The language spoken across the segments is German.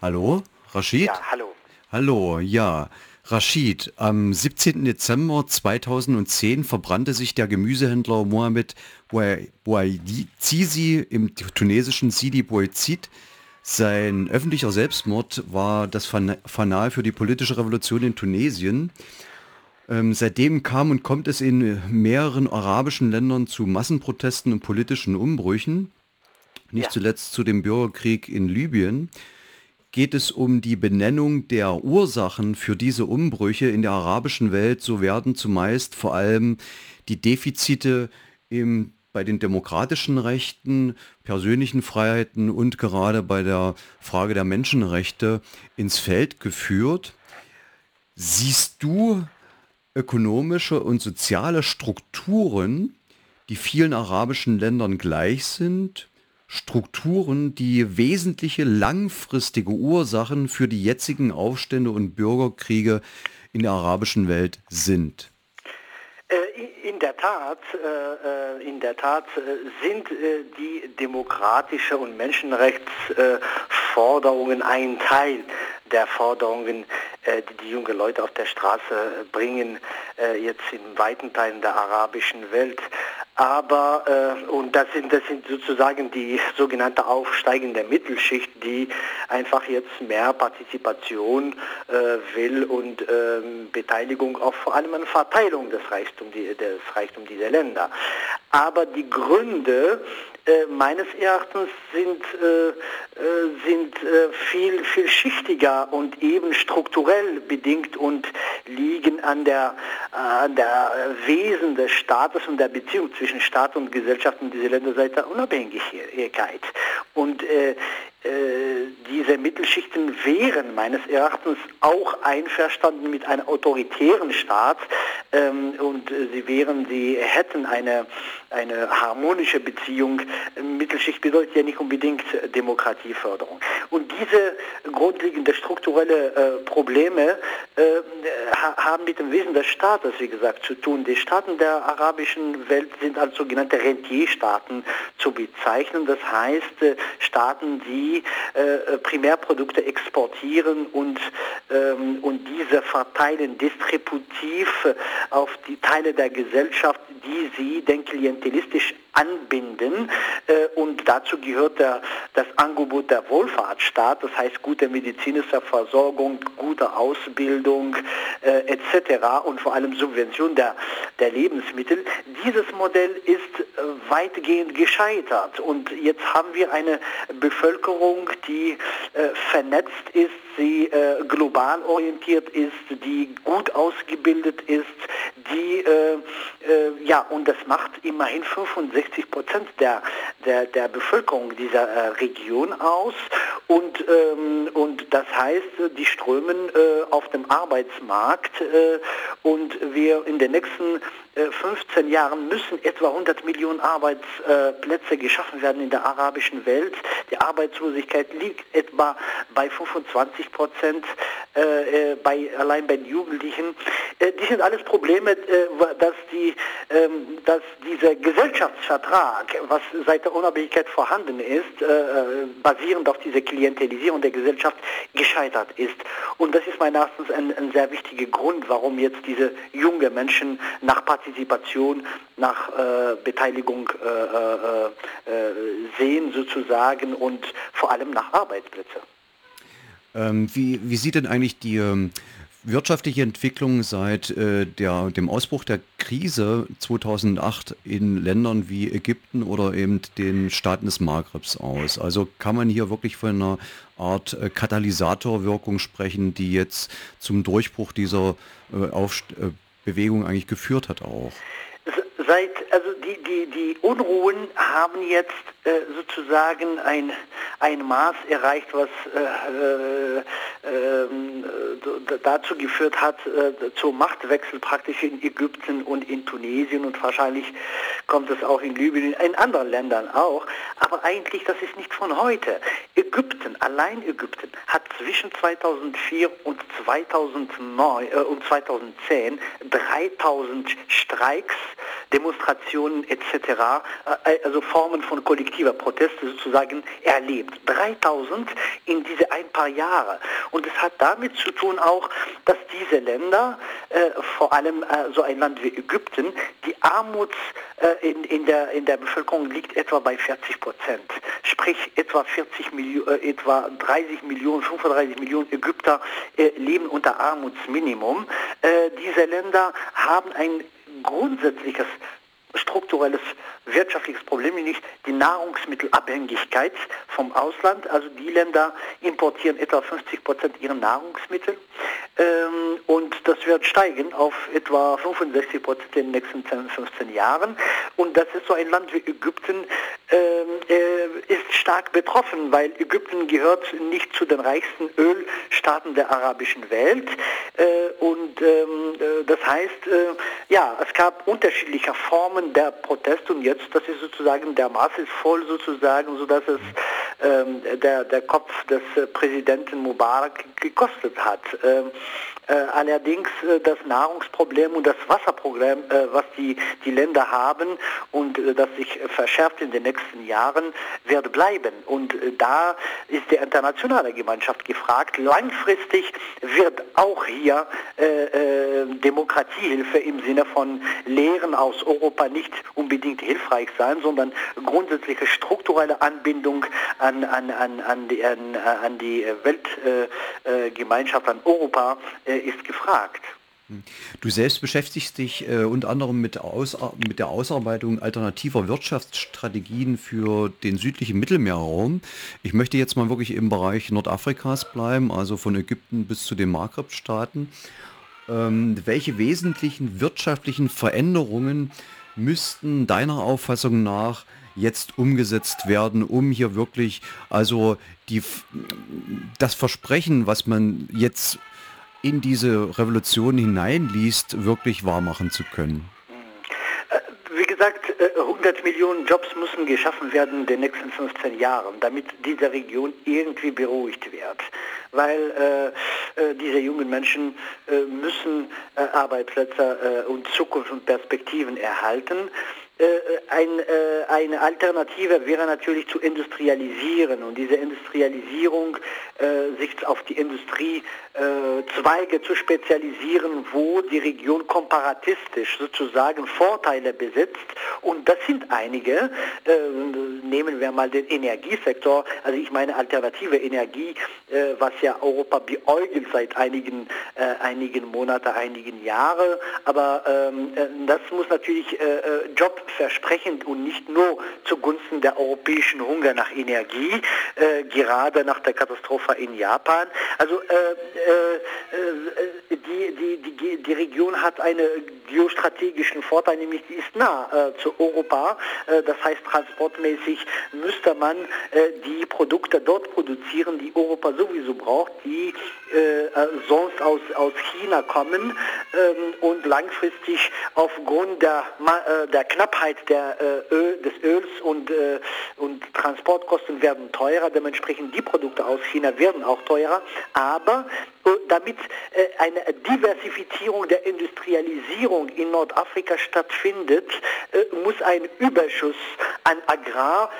Hallo, Rashid? Ja, hallo. Hallo, ja. Rashid, am 17. Dezember 2010 verbrannte sich der Gemüsehändler Mohamed Bouazizi im tunesischen Sidi Bouazid. Sein öffentlicher Selbstmord war das Fanal für die politische Revolution in Tunesien. Ähm, seitdem kam und kommt es in mehreren arabischen Ländern zu Massenprotesten und politischen Umbrüchen. Nicht ja. zuletzt zu dem Bürgerkrieg in Libyen geht es um die Benennung der Ursachen für diese Umbrüche in der arabischen Welt. So werden zumeist vor allem die Defizite im, bei den demokratischen Rechten, persönlichen Freiheiten und gerade bei der Frage der Menschenrechte ins Feld geführt. Siehst du ökonomische und soziale Strukturen, die vielen arabischen Ländern gleich sind Strukturen, die wesentliche langfristige Ursachen für die jetzigen Aufstände und Bürgerkriege in der arabischen Welt sind. Äh, in der Tat, äh, äh, in der Tat sind die demokratische und Menschenrechtsforderungen ein Teil der Forderungen, die die jungen Leute auf der Straße bringen, jetzt in weiten Teilen der arabischen Welt. Aber, äh, und das sind, das sind sozusagen die sogenannte aufsteigende Mittelschicht, die einfach jetzt mehr Partizipation äh, will und ähm, Beteiligung auf vor allem an Verteilung des Reichtums, des Reichtums dieser Länder. Aber die Gründe äh, meines Erachtens sind, äh, äh, sind äh, viel, viel schichtiger und eben strukturell bedingt und liegen an der, an der Wesen des Staates und der Beziehung zwischen Staat und Gesellschaft in dieser Länder seit der Unabhängigkeit. Und äh, äh, diese Mittelschichten wären meines Erachtens auch einverstanden mit einem autoritären Staat ähm, und äh, sie wären, sie hätten eine, eine harmonische Beziehung. Mittelschicht bedeutet ja nicht unbedingt Demokratieförderung. Und diese grundlegenden strukturelle äh, Probleme äh, haben mit dem Wesen des Staates, wie gesagt, zu tun. Die Staaten der arabischen Welt sind als sogenannte Rentierstaaten zu bezeichnen. Das heißt, äh, Staaten, die die äh, Primärprodukte exportieren und, ähm, und diese verteilen distributiv auf die Teile der Gesellschaft, die sie denn klientelistisch anbinden. Äh, und dazu gehört der, das Angebot der Wohlfahrtsstaat, das heißt gute medizinische Versorgung, gute Ausbildung äh, etc. und vor allem Subvention der, der Lebensmittel. Dieses Modell ist äh, weitgehend gescheitert und jetzt haben wir eine Bevölkerung, die äh, vernetzt ist, sie äh, global orientiert ist, die gut ausgebildet ist, die, äh, äh, ja, und das macht immerhin 65 Prozent der, der, der Bevölkerung dieser äh, Region aus. Und, ähm, und das heißt, die strömen äh, auf dem Arbeitsmarkt äh, und wir in den nächsten 15 Jahren müssen etwa 100 Millionen Arbeitsplätze geschaffen werden in der arabischen Welt. Die Arbeitslosigkeit liegt etwa bei 25 Prozent äh, bei, allein bei den Jugendlichen. Äh, die sind alles Probleme, äh, dass, die, ähm, dass dieser Gesellschaftsvertrag, was seit der Unabhängigkeit vorhanden ist, basierend auf dieser Klientelisierung der Gesellschaft, gescheitert ist. Und das ist meines Erachtens ein, ein sehr wichtiger Grund, warum jetzt diese jungen Menschen nach Partizipation, nach äh, Beteiligung äh, äh, sehen sozusagen und vor allem nach Arbeitsplätzen. Ähm, wie, wie sieht denn eigentlich die ähm, wirtschaftliche Entwicklung seit äh, der, dem Ausbruch der Krise 2008 in Ländern wie Ägypten oder eben den Staaten des Maghrebs aus? Also kann man hier wirklich von einer Art äh, Katalysatorwirkung sprechen, die jetzt zum Durchbruch dieser äh, äh, Bewegung eigentlich geführt hat auch? Seit, also die, die, die Unruhen haben jetzt äh, sozusagen ein, ein Maß erreicht, was äh, äh, ähm, dazu geführt hat, äh, zum Machtwechsel praktisch in Ägypten und in Tunesien und wahrscheinlich kommt es auch in Libyen, in anderen Ländern auch. Aber eigentlich, das ist nicht von heute. Ägypten, allein Ägypten, hat zwischen 2004 und 2009 äh, und 2010 3000 Streiks, Demonstrationen etc., also Formen von kollektiver Proteste sozusagen erlebt. 3000 in diese ein paar Jahre. Und es hat damit zu tun auch, dass diese Länder, äh, vor allem äh, so ein Land wie Ägypten, die Armuts äh, in, in, der, in der Bevölkerung liegt etwa bei 40 Prozent. Sprich, etwa 40 Millionen, äh, etwa 30 Millionen, 35 Millionen Ägypter äh, leben unter Armutsminimum. Äh, diese Länder haben ein grundsätzliches strukturelles wirtschaftliches Problem, nämlich die Nahrungsmittelabhängigkeit vom Ausland. Also die Länder importieren etwa 50 Prozent ihrer Nahrungsmittel ähm, und das wird steigen auf etwa 65 Prozent in den nächsten 10, 15 Jahren. Und das ist so ein Land wie Ägypten, ist stark betroffen, weil Ägypten gehört nicht zu den reichsten Ölstaaten der arabischen Welt. Äh, und ähm, äh, das heißt, äh, ja, es gab unterschiedliche Formen der Proteste und jetzt, das ist sozusagen, der Maß ist voll sozusagen, sodass es ähm, der, der Kopf des äh, Präsidenten Mubarak gekostet hat. Ähm, äh, allerdings äh, das Nahrungsproblem und das Wasserproblem, was die, die Länder haben und das sich verschärft in den nächsten Jahren, wird bleiben. Und da ist die internationale Gemeinschaft gefragt. Langfristig wird auch hier Demokratiehilfe im Sinne von Lehren aus Europa nicht unbedingt hilfreich sein, sondern grundsätzliche strukturelle Anbindung an, an, an, an die, an, an die Weltgemeinschaft, an Europa ist gefragt. Du selbst beschäftigst dich äh, unter anderem mit, mit, der Ausarbeitung alternativer Wirtschaftsstrategien für den südlichen Mittelmeerraum. Ich möchte jetzt mal wirklich im Bereich Nordafrikas bleiben, also von Ägypten bis zu den Maghreb-Staaten. Ähm, welche wesentlichen wirtschaftlichen Veränderungen müssten deiner Auffassung nach jetzt umgesetzt werden, um hier wirklich also die, das Versprechen, was man jetzt in diese Revolution hineinliest, wirklich wahrmachen zu können? Äh, wie gesagt, 100 äh, Millionen Jobs müssen geschaffen werden in den nächsten 15 Jahren, damit diese Region irgendwie beruhigt wird. Weil äh, äh diese jungen Menschen äh, müssen äh, Arbeitsplätze und Zukunft und Perspektiven erhalten. Äh, ein, äh, eine Alternative wäre natürlich zu industrialisieren. Und diese Industrialisierung sich auf die Industriezweige zu spezialisieren, wo die Region komparatistisch sozusagen Vorteile besitzt. Und das sind einige. nehmen wir mal den Energiesektor, also ich meine alternative Energie, was ja Europa beäugelt seit einigen, einigen Monaten, einigen Jahren, aber ähm, das muss natürlich Job versprechend und nicht nur zugunsten der europäischen Hunger nach Energie, äh, gerade nach der Katastrophe in Japan. Also äh, äh, äh die, die, die, die Region hat einen geostrategischen Vorteil, nämlich die ist nah äh, zu Europa. Äh, das heißt, transportmäßig müsste man die Produkte dort produzieren, die Europa sowieso braucht, die sonst aus, aus China kommen ähm, und langfristig aufgrund der, der Knappheit der, äh, Öl, des Öls und, äh, und Transportkosten werden teurer, dementsprechend die Produkte aus China werden auch teurer, aber äh, damit äh, eine Diversifizierung der Industrialisierung in Nordafrika stattfindet, äh, muss ein Überschuss an Agrar-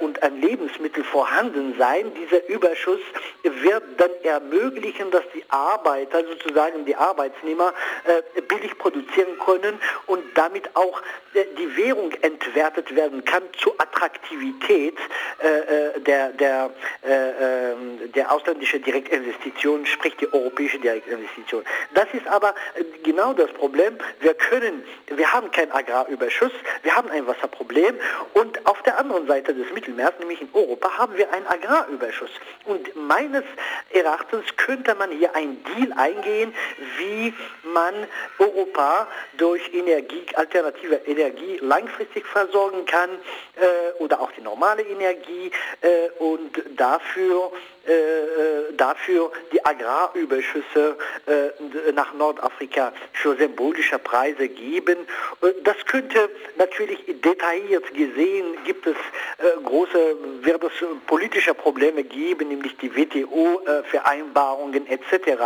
und an Lebensmittel vorhanden sein. Dieser Überschuss wird dann ermöglichen, dass die Arbeiter, sozusagen die Arbeitsnehmer, billig produzieren können und damit auch die Währung entwertet werden kann zur Attraktivität der, der, ähm, der ausländischen Direktinvestitionen, sprich die europäische Direktinvestition. Das ist aber äh, genau das Problem. Wir können, wir haben keinen Agrarüberschuss, wir haben ein Wasserproblem und auf der anderen Seite des Mittelmeers, nämlich in Europa, haben wir einen Agrarüberschuss. Und meines Erachtens könnte man hier ein Deal eingehen, wie man Europa durch Energie, alternative Energie langfristig versorgen kann äh, oder auch die normale Energie äh, und dafür äh, äh, dafür die Agrarüberschüsse äh, nach Nordafrika für symbolische Preise geben. Das könnte natürlich detailliert gesehen, gibt es große, wird es politische Probleme geben, nämlich die WTO-Vereinbarungen etc.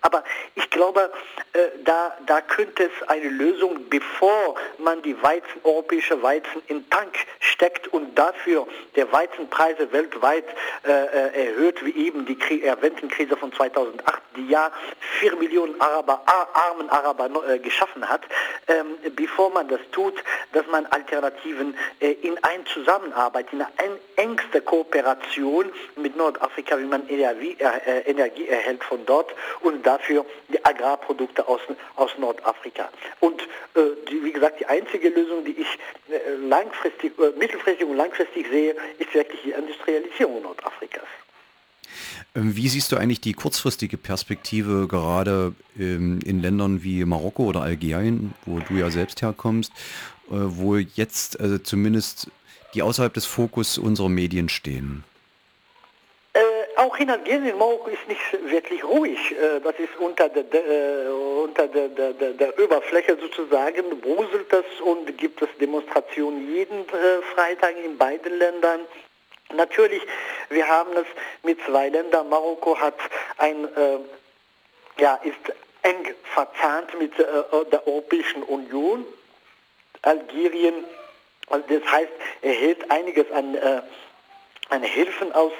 Aber ich glaube, da, da könnte es eine Lösung, bevor man die Weizen, europäische Weizen in Tank steckt und dafür der Weizenpreise weltweit erhöht wie eben die erwähnten Krise von 2008, die ja vier Millionen Araber, armen Araber äh, geschaffen hat, ähm, bevor man das tut, dass man Alternativen äh, in ein Zusammenarbeit, in eine engste Kooperation mit Nordafrika, wie man Energie, äh, Energie erhält von dort und dafür die Agrarprodukte aus, aus Nordafrika. Und äh, die, wie gesagt, die einzige Lösung, die ich äh, langfristig, äh, mittelfristig und langfristig sehe, ist wirklich die Industrialisierung Nordafrikas. Ähm, wie siehst du eigentlich die kurzfristige Perspektive gerade ähm, in Ländern wie Marokko oder Algerien, wo du ja selbst herkommst, äh, wo jetzt also zumindest die außerhalb des Fokus unserer Medien stehen? Äh, auch in Algerien, Marokko ist nicht wirklich ruhig. Äh, das ist unter der, der, unter der, der, der, Oberfläche sozusagen, bruselt es und gibt es Demonstrationen jeden Freitag in beiden Ländern. Natürlich, wir haben es mit zwei Ländern. Marokko hat ein, äh, ja, ist eng verzahnt mit äh, der Europäischen Union. Algerien, also das heißt, erhält einiges an, äh, an Hilfen aus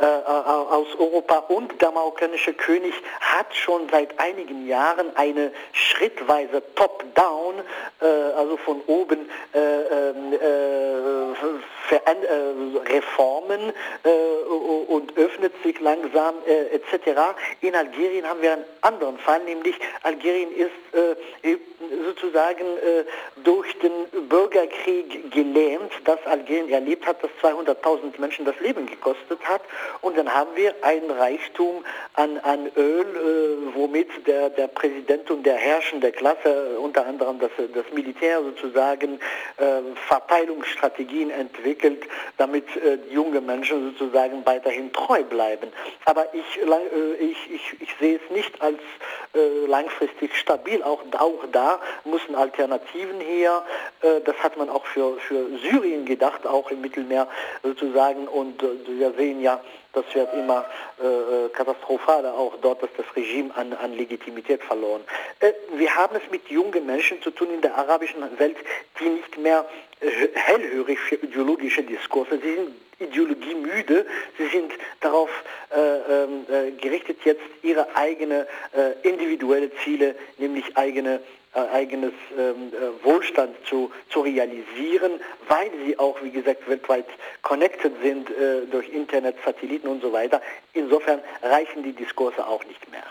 äh, aus Europa und der marokkanische König hat schon seit einigen Jahren eine schrittweise Top-Down, äh, also von oben äh, ähm, äh, äh Reformen äh, und öffnet sich langsam etc. In Algerien haben wir einen anderen Fall, nämlich Algerien ist sozusagen durch den Bürgerkrieg gelähmt, das Algerien erlebt hat, das 200.000 Menschen das Leben gekostet hat und dann haben wir ein Reichtum an, an Öl, äh, womit der, der Präsident und der herrschende Klasse, unter anderem das, das Militär sozusagen, äh, Verteilungsstrategien entwickelt, damit äh, junge Menschen sozusagen weiterhin treu bleiben. Aber ich, äh, ich, ich, ich sehe es nicht als äh, langfristig stabil. Auch, auch da müssen Alternativen her. Äh, das hat man auch für, für Syrien gedacht, auch im Mittelmeer sozusagen. Und wir sehen ja, das wird immer äh, äh, katastrophaler, auch dort ist das Regime an, an Legitimität verloren. Äh, wir haben es mit jungen Menschen zu tun in der arabischen Welt, die nicht mehr äh, hellhörig für ideologische Diskurse, sie sind ideologiemüde, sie sind darauf äh, ähm, äh, gerichtet, jetzt ihre eigene individuelle Ziele, nämlich eigene äh, eigenes ähm, äh, Wohlstand zu, zu realisieren, weil sie auch, wie gesagt, weltweit connected sind äh, durch Internet, Satelliten und so weiter. Insofern reichen die Diskurse auch nicht mehr.